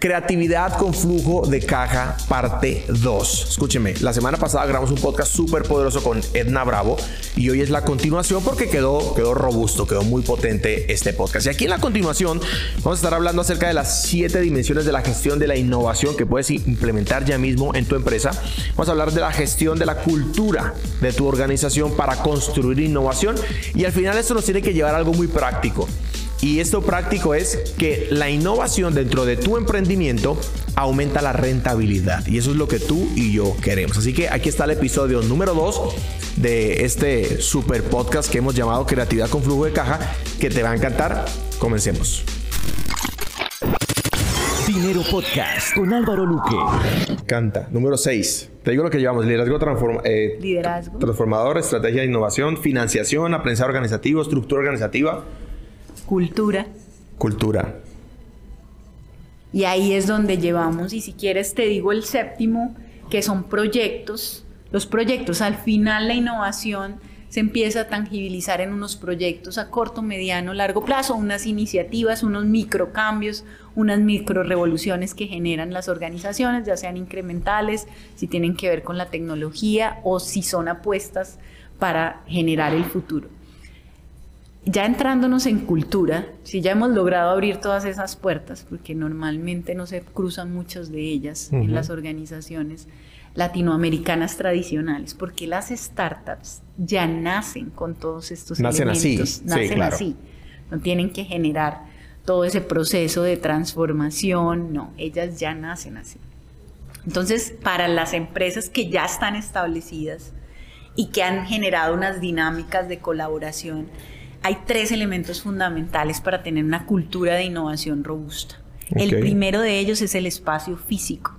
Creatividad con flujo de caja, parte 2. Escúcheme, la semana pasada grabamos un podcast súper poderoso con Edna Bravo y hoy es la continuación porque quedó, quedó robusto, quedó muy potente este podcast. Y aquí en la continuación vamos a estar hablando acerca de las siete dimensiones de la gestión de la innovación que puedes implementar ya mismo en tu empresa. Vamos a hablar de la gestión de la cultura de tu organización para construir innovación y al final esto nos tiene que llevar a algo muy práctico. Y esto práctico es que la innovación dentro de tu emprendimiento aumenta la rentabilidad. Y eso es lo que tú y yo queremos. Así que aquí está el episodio número 2 de este super podcast que hemos llamado Creatividad con Flujo de Caja, que te va a encantar. Comencemos. Dinero Podcast con Álvaro Luque. Canta. Número 6. Te digo lo que llevamos. Liderazgo, eh, Liderazgo. transformador, estrategia de innovación, financiación, aprendizaje organizativo, estructura organizativa Cultura. Cultura. Y ahí es donde llevamos, y si quieres te digo el séptimo, que son proyectos. Los proyectos, al final la innovación se empieza a tangibilizar en unos proyectos a corto, mediano, largo plazo, unas iniciativas, unos microcambios, unas micro revoluciones que generan las organizaciones, ya sean incrementales, si tienen que ver con la tecnología o si son apuestas para generar el futuro ya entrándonos en cultura, si ya hemos logrado abrir todas esas puertas, porque normalmente no se cruzan muchas de ellas en las organizaciones latinoamericanas tradicionales, porque las startups ya nacen con todos estos nacen elementos, así, nacen así, no tienen que generar todo ese proceso de transformación, no, ellas ya nacen así. Entonces, para las empresas que ya están establecidas y que han generado unas dinámicas de colaboración, hay tres elementos fundamentales para tener una cultura de innovación robusta. El primero de ellos es el espacio físico.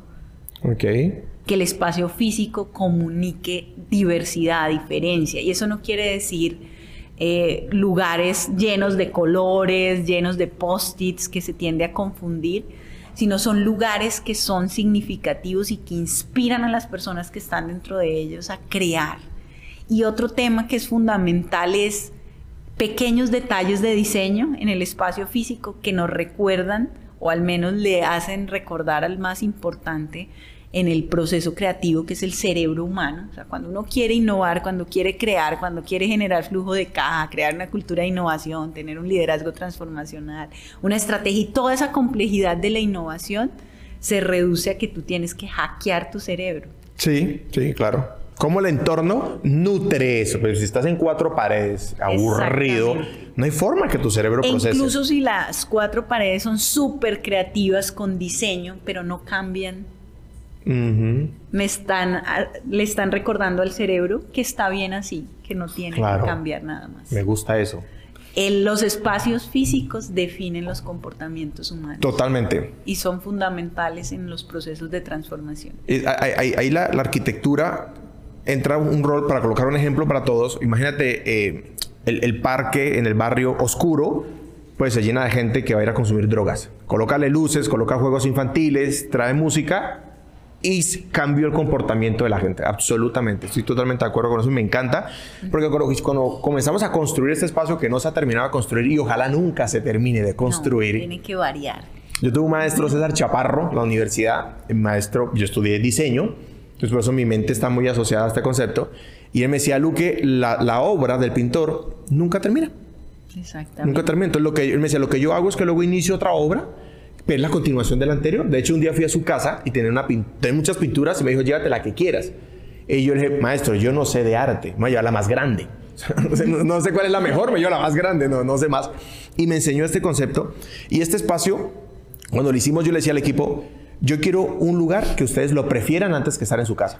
Okay. Que el espacio físico comunique diversidad, diferencia. Y eso no quiere decir eh, lugares llenos de colores, llenos de post-its que se tiende a confundir, sino son lugares que son significativos y que inspiran a las personas que están dentro de ellos a crear. Y otro tema que es fundamental es pequeños detalles de diseño en el espacio físico que nos recuerdan o al menos le hacen recordar al más importante en el proceso creativo que es el cerebro humano. O sea, cuando uno quiere innovar, cuando quiere crear, cuando quiere generar flujo de caja, crear una cultura de innovación, tener un liderazgo transformacional, una estrategia y toda esa complejidad de la innovación se reduce a que tú tienes que hackear tu cerebro. Sí, sí, claro cómo el entorno nutre eso. Pero si estás en cuatro paredes, aburrido, no hay forma que tu cerebro e procese. Incluso si las cuatro paredes son súper creativas con diseño, pero no cambian. Me están, le están recordando al cerebro que está bien así, que no tiene que cambiar nada más. Me gusta eso. los espacios físicos definen los comportamientos humanos. Totalmente. Y son fundamentales en los procesos de transformación. Ahí la, la, arquitectura entra un rol para colocar un ejemplo para todos. Imagínate eh, el, parque en el barrio oscuro, pues se llena de gente que va a ir a consumir drogas. Colócale luces, coloca juegos infantiles, trae música y cambió el comportamiento de la gente. Absolutamente. Estoy totalmente de acuerdo con eso. Me encanta. Porque cuando comenzamos a construir este espacio que no se ha terminado de construir y ojalá nunca se termine de construir. tiene que variar. Yo tuve un maestro, César Chaparro, la universidad. maestro, yo estudié diseño entonces, por eso mi mente está muy asociada a este concepto. Y él me decía, Luque, la, la obra del pintor nunca termina. Exactamente. Nunca termina. Entonces, lo que, él me decía, lo que yo hago es que luego inicio otra obra, pero es la continuación de la anterior. De hecho, un día fui a su casa y tenía, una tenía muchas pinturas y me dijo, llévate la que quieras. Y yo le dije, maestro, yo no sé de arte, me voy a llevar la más grande. no, sé cuál es la mejor, me llevo la más grande, no, no sé más. Y me enseñó este concepto. Y este espacio, cuando lo hicimos, yo le decía al equipo, yo quiero un lugar que ustedes lo prefieran antes que estar en su casa.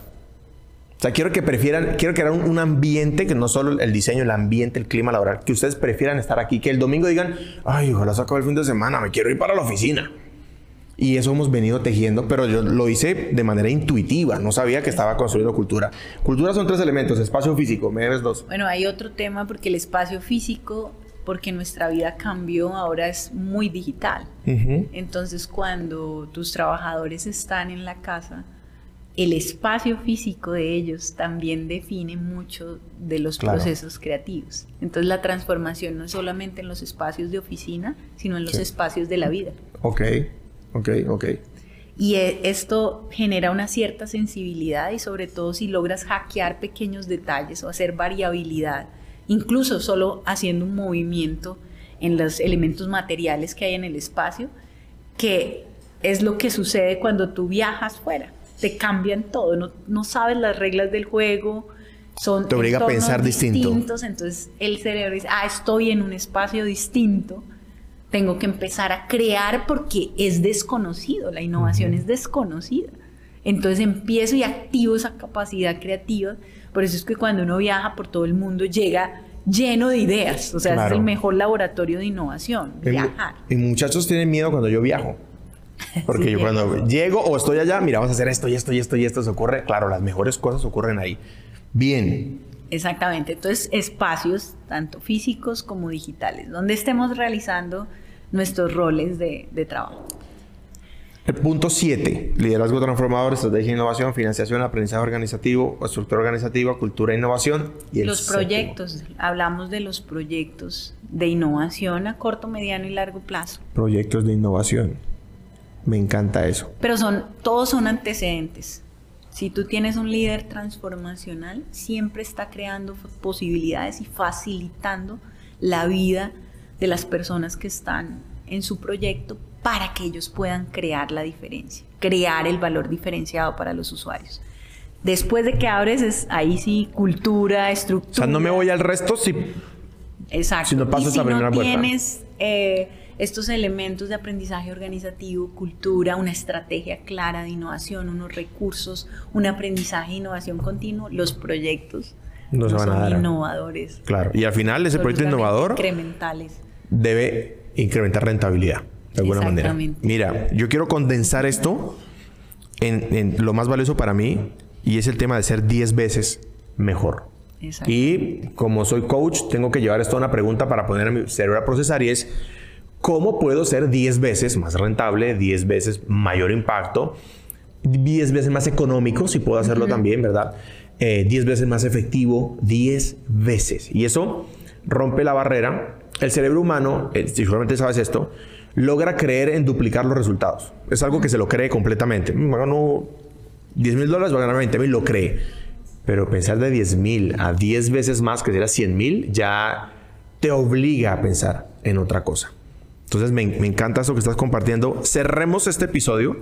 O sea, quiero que prefieran, quiero crear un, ambiente, que no solo el diseño, el ambiente, el clima laboral, que ustedes prefieran estar aquí, que el domingo digan, ay, ojalá se acabe el fin de semana, me quiero ir para la oficina. Y eso hemos venido tejiendo, pero yo lo hice de manera intuitiva, no sabía que estaba construyendo cultura. Cultura son tres elementos, espacio físico, me dos. Bueno, hay otro tema porque el espacio físico porque nuestra vida cambió, ahora es muy digital. Entonces, cuando tus trabajadores están en la casa, el espacio físico de ellos también define mucho de los procesos creativos. Entonces, la transformación no es solamente en los espacios de oficina, sino en los espacios de la vida. Ok. Ok, ok. Y e- esto genera una cierta sensibilidad y sobre todo si logras hackear pequeños detalles o hacer variabilidad, incluso solo haciendo un movimiento en los elementos materiales que hay en el espacio, que es lo que sucede cuando tú viajas fuera. Te cambian todo, no, no sabes las reglas del juego, son Te obliga a pensar distinto. distintos, entonces el cerebro dice, ah, estoy en un espacio distinto, tengo que empezar a crear porque es desconocido, la innovación es desconocida. Entonces empiezo y activo esa capacidad creativa, por eso es que cuando uno viaja por todo el mundo llega lleno de ideas, o sea, Claro. es el mejor laboratorio de innovación, viajar. Y muchachos tienen miedo cuando yo viajo. Porque Sí, yo cuando llego o estoy allá, mira, vamos a hacer esto y esto y esto y esto se ocurre. Claro, las mejores cosas ocurren ahí. Bien. Exactamente, entonces espacios tanto físicos como digitales, donde estemos realizando nuestros roles de, de trabajo. El punto 7. Liderazgo transformador, estrategia e innovación, financiación, aprendizaje organizativo, estructura organizativa, cultura e innovación. Y el Los séptimo. proyectos, hablamos de los proyectos de innovación a corto, mediano y largo plazo, Proyectos de innovación. Me encanta eso. pero son todos son antecedentes. Si tú tienes un líder transformacional, siempre está creando posibilidades y facilitando la vida de las personas que están en su proyecto para que ellos puedan crear la diferencia, crear el valor diferenciado para los usuarios. Después de que abres, es ahí sí cultura, estructura. O sea, no me voy al resto si Exacto. Si no pasas y si la primera no tienes eh, estos elementos de aprendizaje organizativo, cultura, una estrategia clara de innovación, unos recursos, un aprendizaje e innovación continuo, los proyectos No se van a son dar. innovadores. Claro. Y al final ese proyecto innovador Incrementales. debe incrementar rentabilidad de alguna manera. Mira, yo quiero condensar esto en, en lo más valioso para mí y es el tema de ser 10 veces mejor. Y como soy coach, tengo que llevar esto a una pregunta para poner a mi cerebro a procesar y es ¿cómo puedo ser 10 veces más rentable, 10 veces mayor impacto, 10 veces más económico, si puedo hacerlo también, ¿verdad? Eh, 10 veces más efectivo, 10 veces. Y eso rompe la barrera. El cerebro humano, eh, si seguramente sabes esto, logra creer en duplicar los resultados. Es algo que se lo cree completamente. Gano 10 mil dólares, va a ganar 20 mil, lo cree. Pero pensar de 10 mil a 10 veces más, que sería 100 mil, ya te obliga a pensar en otra cosa. Entonces me, me encanta eso que estás compartiendo. Cerremos este episodio.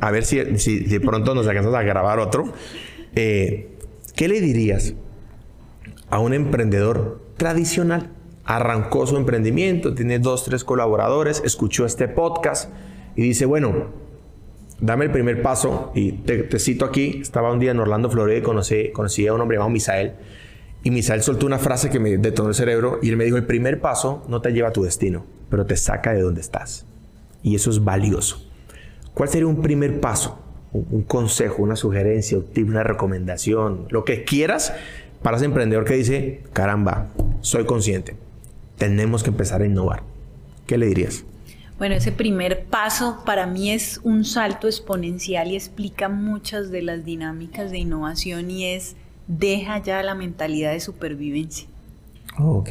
A ver si, si de pronto nos alcanzas a grabar otro. Eh, ¿Qué le dirías a un emprendedor tradicional? Arrancó su emprendimiento, tiene dos, tres colaboradores, escuchó este podcast y dice, bueno, dame el primer paso. Y te, cito aquí, estaba un día en Orlando, Florida y conocí, conocí a un hombre llamado Misael. Y Misael soltó una frase que me detonó el cerebro y él me dijo, el primer paso no te lleva a tu destino, pero te saca de donde estás. Y eso es valioso. ¿Cuál sería un primer paso? Un, un consejo, una sugerencia, un una recomendación, lo que quieras para ese emprendedor que dice, caramba, soy consciente, tenemos que empezar a innovar. ¿Qué le dirías? Bueno, ese primer paso para mí es un salto exponencial y explica muchas de las dinámicas de innovación y es deja ya la mentalidad de supervivencia. ok.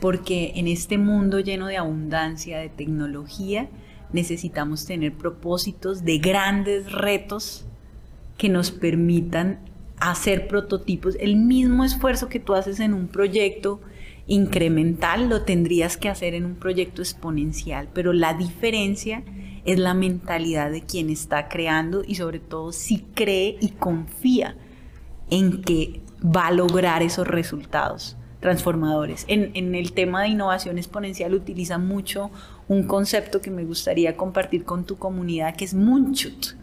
Porque en este mundo lleno de abundancia, de tecnología, necesitamos tener propósitos de grandes retos que nos permitan hacer prototipos. El mismo esfuerzo que tú haces en un proyecto incremental lo tendrías que hacer en un proyecto exponencial, pero la diferencia es la mentalidad de quien está creando y sobre todo si cree y confía en que va a lograr esos resultados transformadores. En, en, el tema de innovación exponencial utiliza mucho un concepto que me gustaría compartir con tu comunidad, que es Moonshot.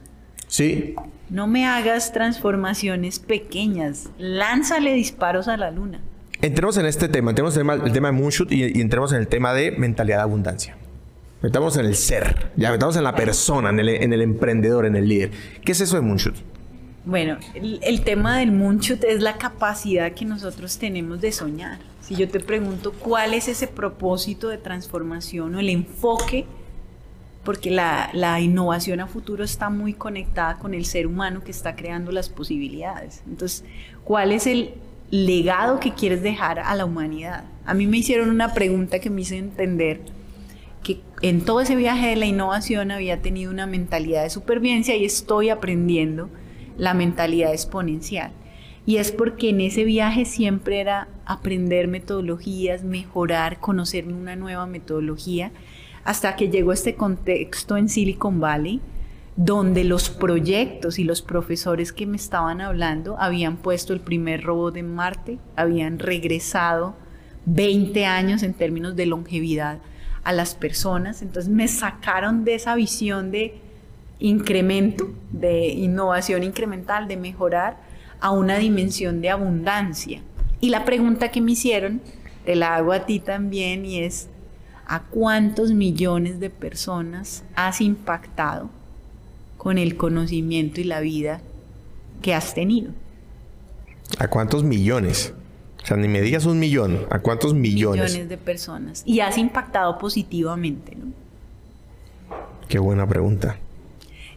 Sí. No me hagas transformaciones pequeñas, lánzale disparos a la luna. Entremos en este tema, entremos en el tema, de Moonshot y, y, entremos en el tema de mentalidad de abundancia. Metamos en el ser, ya metamos en la persona, en el, en el emprendedor, en el líder. ¿Qué es eso de Moonshot? Bueno, el, el, tema del moonshot es la capacidad que nosotros tenemos de soñar. Si yo te pregunto cuál es ese propósito de transformación o el enfoque, porque la, la, innovación a futuro está muy conectada con el ser humano que está creando las posibilidades. Entonces, ¿cuál es el legado que quieres dejar a la humanidad? A mí me hicieron una pregunta que me hizo entender que en todo ese viaje de la innovación había tenido una mentalidad de supervivencia y estoy aprendiendo la mentalidad exponencial. Y es porque en ese viaje siempre era aprender metodologías, mejorar, conocerme una nueva metodología, hasta que llegó este contexto en Silicon Valley, donde los proyectos y los profesores que me estaban hablando habían puesto el primer robot en Marte, habían regresado 20 años en términos de longevidad a las personas, entonces me sacaron de esa visión de incremento, de innovación incremental, de mejorar a una dimensión de abundancia. Y la pregunta que me hicieron, te la hago a ti también, y es, ¿a cuántos millones de personas has impactado con el conocimiento y la vida que has tenido? ¿A cuántos millones? O sea, ni me digas un millón, ¿a cuántos millones? Millones de personas. Y has impactado positivamente, ¿no? Qué buena pregunta.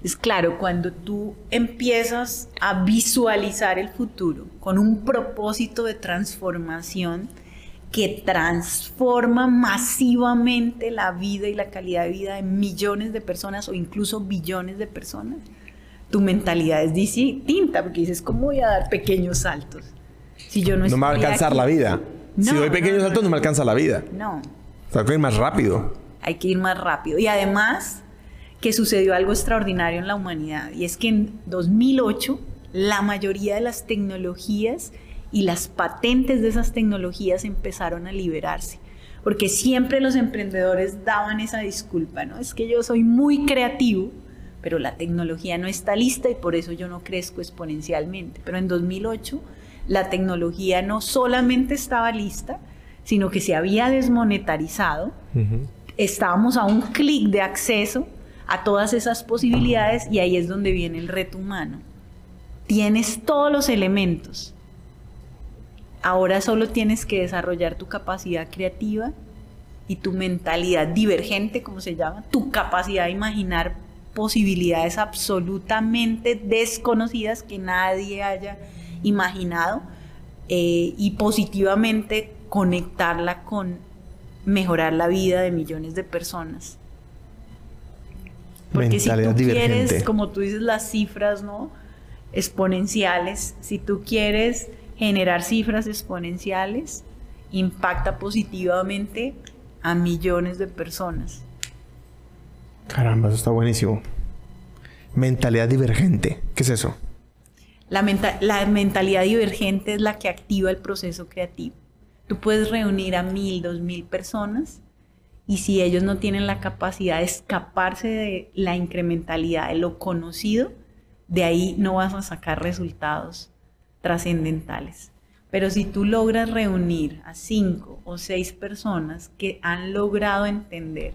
Es claro, cuando tú empiezas a visualizar el futuro con un propósito de transformación que transforma masivamente la vida y la calidad de vida de millones de personas o incluso billones de personas, tu mentalidad es distinta porque dices, ¿cómo voy a dar pequeños saltos? Si yo no, no me va a alcanzar la vida. si doy pequeños saltos no me alcanza la vida. No. O sea, hay que ir más rápido. Hay que ir más rápido. Y además que sucedió algo extraordinario en la humanidad y es que en 2008 la mayoría de las tecnologías y las patentes de esas tecnologías empezaron a liberarse. Porque siempre los emprendedores daban esa disculpa, ¿no? Es que yo soy muy creativo, pero la tecnología no está lista y por eso yo no crezco exponencialmente. Pero en 2008 la tecnología no solamente estaba lista, sino que se había desmonetarizado. Estábamos a un clic de acceso a todas esas posibilidades y ahí es donde viene el reto humano. Tienes todos los elementos. Ahora solo tienes que desarrollar tu capacidad creativa y tu mentalidad divergente, como se llama, tu capacidad de imaginar posibilidades absolutamente desconocidas que nadie haya imaginado eh, y positivamente conectarla con mejorar la vida de millones de personas. Porque si tú quieres, como tú dices, las cifras, ¿no? Exponenciales, si tú quieres generar cifras exponenciales, impacta positivamente a millones de personas. Caramba, eso está buenísimo. Mentalidad divergente. ¿Qué es eso? La, la, mentalidad divergente es la que activa el proceso creativo. Tú puedes reunir a mil, dos mil personas y si ellos no tienen la capacidad de escaparse de la incrementalidad, de lo conocido, de ahí no vas a sacar resultados trascendentales. Pero si tú logras reunir a cinco o seis personas que han logrado entender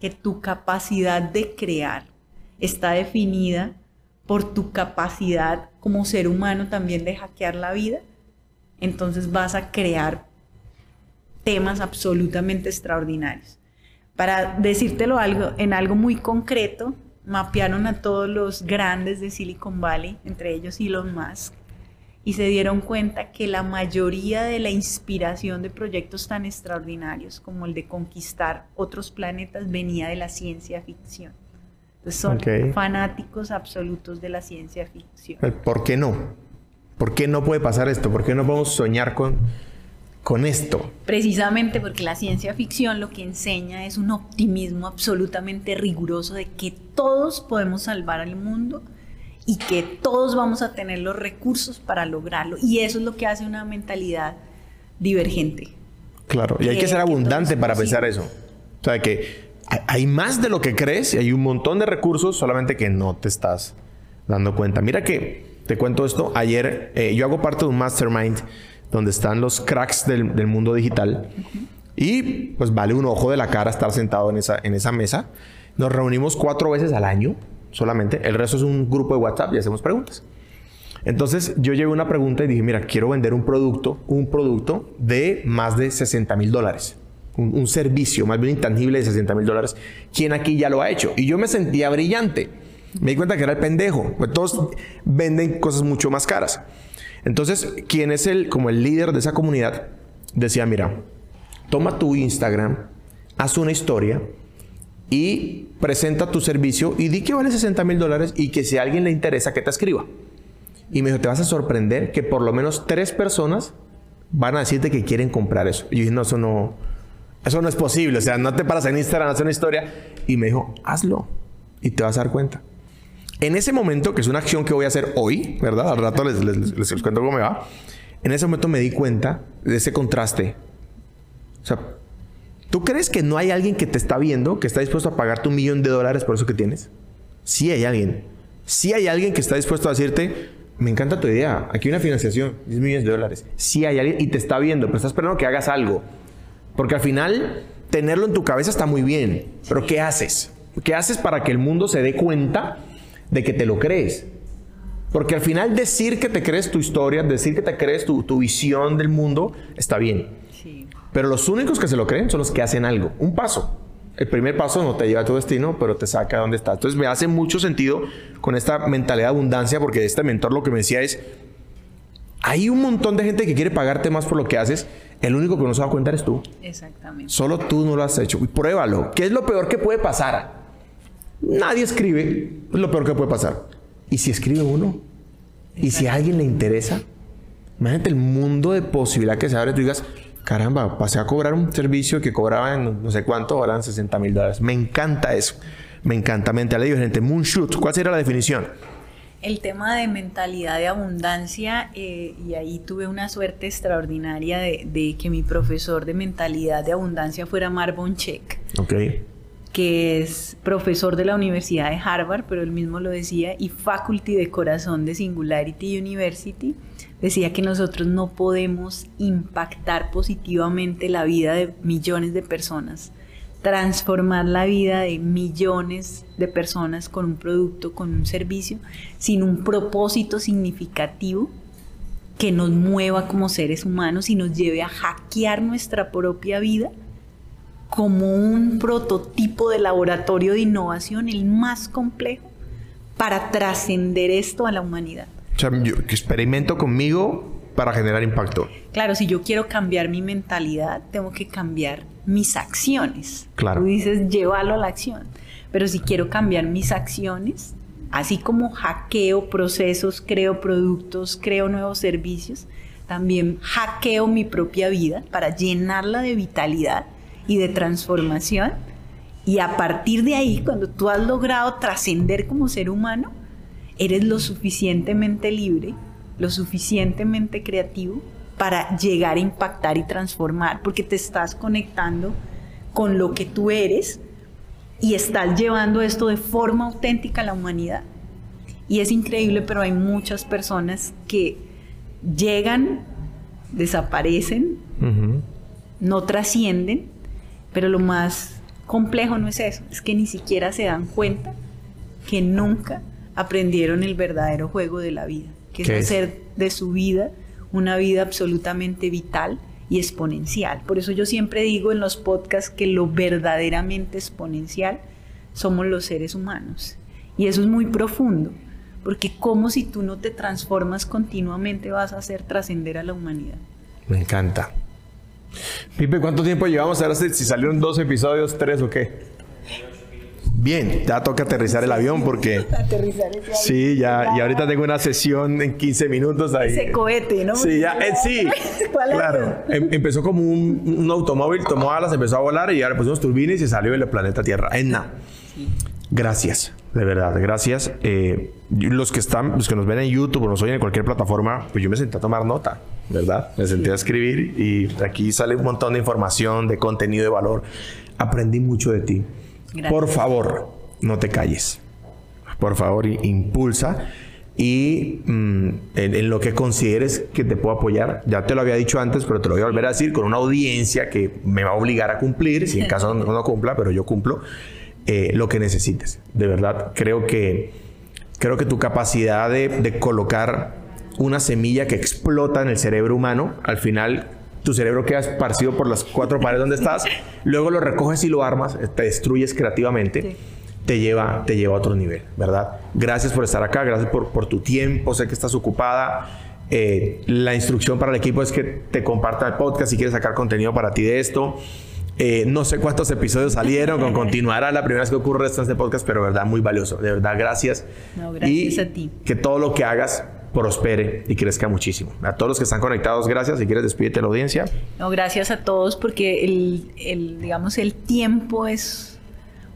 que tu capacidad de crear está definida por tu capacidad como ser humano también de hackear la vida, entonces vas a crear temas absolutamente extraordinarios. Para decírtelo algo, en algo muy concreto, mapearon a todos los grandes de Silicon Valley, entre ellos Elon Musk, y se dieron cuenta que la mayoría de la inspiración de proyectos tan extraordinarios como el de conquistar otros planetas venía de la ciencia ficción. Entonces son fanáticos absolutos de la ciencia ficción. ¿Por qué no? ¿Por qué no puede pasar esto? ¿Por qué no podemos soñar con con esto? Precisamente porque la ciencia ficción lo que enseña es un optimismo absolutamente riguroso de que todos podemos salvar al mundo y que todos vamos a tener los recursos para lograrlo. Y eso es lo que hace una mentalidad divergente. Claro, y hay que ser abundante para pensar eso. O sea, que hay más de lo que crees y hay un montón de recursos, solamente que no te estás dando cuenta. Mira que te cuento esto. Ayer eh, yo hago parte de un mastermind donde están los cracks del, mundo digital. Y pues vale un ojo de la cara estar sentado en esa, en esa mesa. Nos reunimos cuatro veces al año solamente. El resto es un grupo de WhatsApp y hacemos preguntas. Entonces yo llevé una pregunta y dije, mira, quiero vender un producto, un producto de más de 60 mil dólares. Un, servicio, más bien intangible de 60 mil dólares. ¿Quién aquí ya lo ha hecho? Y yo me sentía brillante. Me di cuenta que era el pendejo. Pues todos venden cosas mucho más caras. Entonces, quien es el, como el líder de esa comunidad, decía, mira, toma tu Instagram, haz una historia y presenta tu servicio y di que vale 60 mil dólares y que si a alguien le interesa que te escriba. Y me dijo, te vas a sorprender que por lo menos tres personas van a decirte que quieren comprar eso. Y yo dije, no, eso no, eso no es posible. O sea, no te paras en Instagram hacer una historia. Y me dijo, hazlo y te vas a dar cuenta. En ese momento, que es una acción que voy a hacer hoy, ¿verdad? Al rato les, les, les cuento cómo me va. En ese momento me di cuenta de ese contraste. O sea, ¿tú crees que no hay alguien que te está viendo, que está dispuesto a pagarte un millón de dólares por eso que tienes? Sí hay alguien. Sí hay alguien que está dispuesto a decirte, me encanta tu idea. Aquí hay una financiación, 10 millones de dólares. Sí hay alguien y te está viendo, pero está esperando que hagas algo. Porque al final, tenerlo en tu cabeza está muy bien. Pero ¿qué haces? ¿Qué haces para que el mundo se dé cuenta de que te lo crees? Porque al final decir que te crees tu historia, decir que te crees tu, tu visión del mundo, está bien. Sí. Pero los únicos que se lo creen son los que hacen algo. Un paso el primer paso no te lleva a tu destino, pero te saca a donde estás. Entonces me hace mucho sentido con esta mentalidad de abundancia, porque este mentor lo que me decía es, hay un montón de gente que quiere pagarte más por lo que haces, el único que no se va a cuenta eres tú. Exactamente. Solo tú no lo has hecho. Y pruébalo. ¿Qué es lo peor que puede pasar? Nadie escribe. Es lo peor que puede pasar. ¿Y si escribe uno? ¿Y si a alguien le interesa? Imagínate el mundo de posibilidad que se abre. Tú digas, caramba, pasé a cobrar un servicio que cobraba en no sé cuánto, ahora en 60 mil dólares. Me encanta eso. Me encanta. Mentalidad diferente. Moonshoot, ¿cuál sería la definición? El tema de mentalidad de abundancia, eh, y ahí tuve una suerte extraordinaria de, que mi profesor de mentalidad de abundancia fuera Marvin Check. Ok. Que es profesor de la Universidad de Harvard, pero él mismo lo decía, y faculty de corazón de Singularity University decía que nosotros no podemos impactar positivamente la vida de millones de personas, transformar la vida de millones de personas con un producto, con un servicio, sin un propósito significativo que nos mueva como seres humanos y nos lleve a hackear nuestra propia vida como un prototipo de laboratorio de innovación, el más complejo, para trascender esto a la humanidad. O sea, yo experimento conmigo para generar impacto. Claro, si yo quiero cambiar mi mentalidad, tengo que cambiar mis acciones. Claro. Tú dices, llévalo a la acción. Pero si quiero cambiar mis acciones, así como hackeo procesos, creo productos, creo nuevos servicios, también hackeo mi propia vida para llenarla de vitalidad y de transformación. Y a partir de ahí, cuando tú has logrado trascender como ser humano, eres lo suficientemente libre, lo suficientemente creativo para llegar a impactar y transformar, porque te estás conectando con lo que tú eres y estás llevando esto de forma auténtica a la humanidad. Y es increíble, pero hay muchas personas que llegan, desaparecen, no trascienden, pero lo más complejo no es eso, es que ni siquiera se dan cuenta que nunca aprendieron el verdadero juego de la vida, que es hacer de su vida una vida absolutamente vital y exponencial. Por eso yo siempre digo en los podcasts que lo verdaderamente exponencial somos los seres humanos. Y eso es muy profundo, porque como si tú no te transformas continuamente vas a hacer trascender a la humanidad. Me encanta. Pipe, ¿cuánto tiempo llevamos ahora si salieron dos episodios, tres o qué? Bien, ya toca aterrizar el avión porque... aterrizar ese avión. Sí, ya, y ahorita tengo una sesión en 15 minutos ahí. Ese cohete, ¿no? Sí, ya, eh, sí. claro. Em, empezó como un, automóvil, tomó alas, empezó a volar y ahora pusimos turbinas y se salió del planeta Tierra. Enna. Gracias, de verdad, gracias. Eh, los que están, los que nos ven en YouTube o nos oyen en cualquier plataforma, pues yo me senté a tomar nota, ¿verdad? Me senté a escribir y aquí sale un montón de información, de contenido de valor. Aprendí mucho de ti. Por favor, no te calles. Por favor, impulsa. Y mm, en, lo que consideres que te puedo apoyar, ya te lo había dicho antes, pero te lo voy a volver a decir con una audiencia que me va a obligar a cumplir, si en caso no, no cumpla, pero yo cumplo, eh, lo que necesites. De verdad, creo que, creo que tu capacidad de, de colocar una semilla que explota en el cerebro humano, al final tu cerebro queda esparcido por las cuatro paredes donde estás, luego lo recoges y lo armas, te destruyes creativamente. Te lleva, te lleva a otro nivel, ¿verdad? Gracias por estar acá, gracias por, por tu tiempo, sé que estás ocupada. Eh, la instrucción para el equipo es que te comparta el podcast si quieres sacar contenido para ti de esto. Eh, no sé cuántos episodios salieron, con continuará la primera vez que ocurre esto en este podcast, pero verdad, muy valioso. De verdad, gracias. No, gracias a ti. Que todo lo que hagas prospere y crezca muchísimo. A todos los que están conectados, gracias. Si quieres, despídete la audiencia. No, gracias a todos porque el, el, digamos, el tiempo es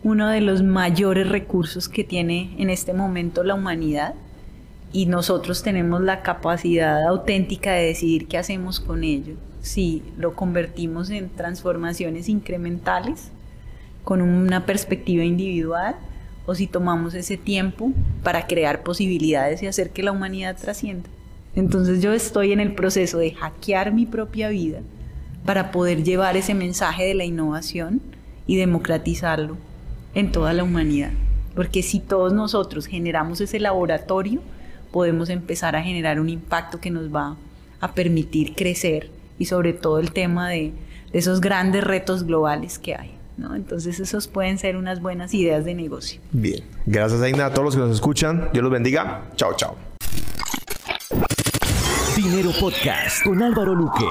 uno de los mayores recursos que tiene en este momento la humanidad y nosotros tenemos la capacidad auténtica de decidir qué hacemos con ello. Si lo convertimos en transformaciones incrementales con una perspectiva individual o si tomamos ese tiempo para crear posibilidades y hacer que la humanidad trascienda. Entonces yo estoy en el proceso de hackear mi propia vida para poder llevar ese mensaje de la innovación y democratizarlo en toda la humanidad. Porque si todos nosotros generamos ese laboratorio, podemos empezar a generar un impacto que nos va a permitir crecer y sobre todo el tema de, esos grandes retos globales que hay. ¿no? Entonces esos pueden ser unas buenas ideas de negocio. Bien, gracias Aina, a todos los que nos escuchan. Dios los bendiga. Chao, chao. Dinero Podcast con Álvaro Luque.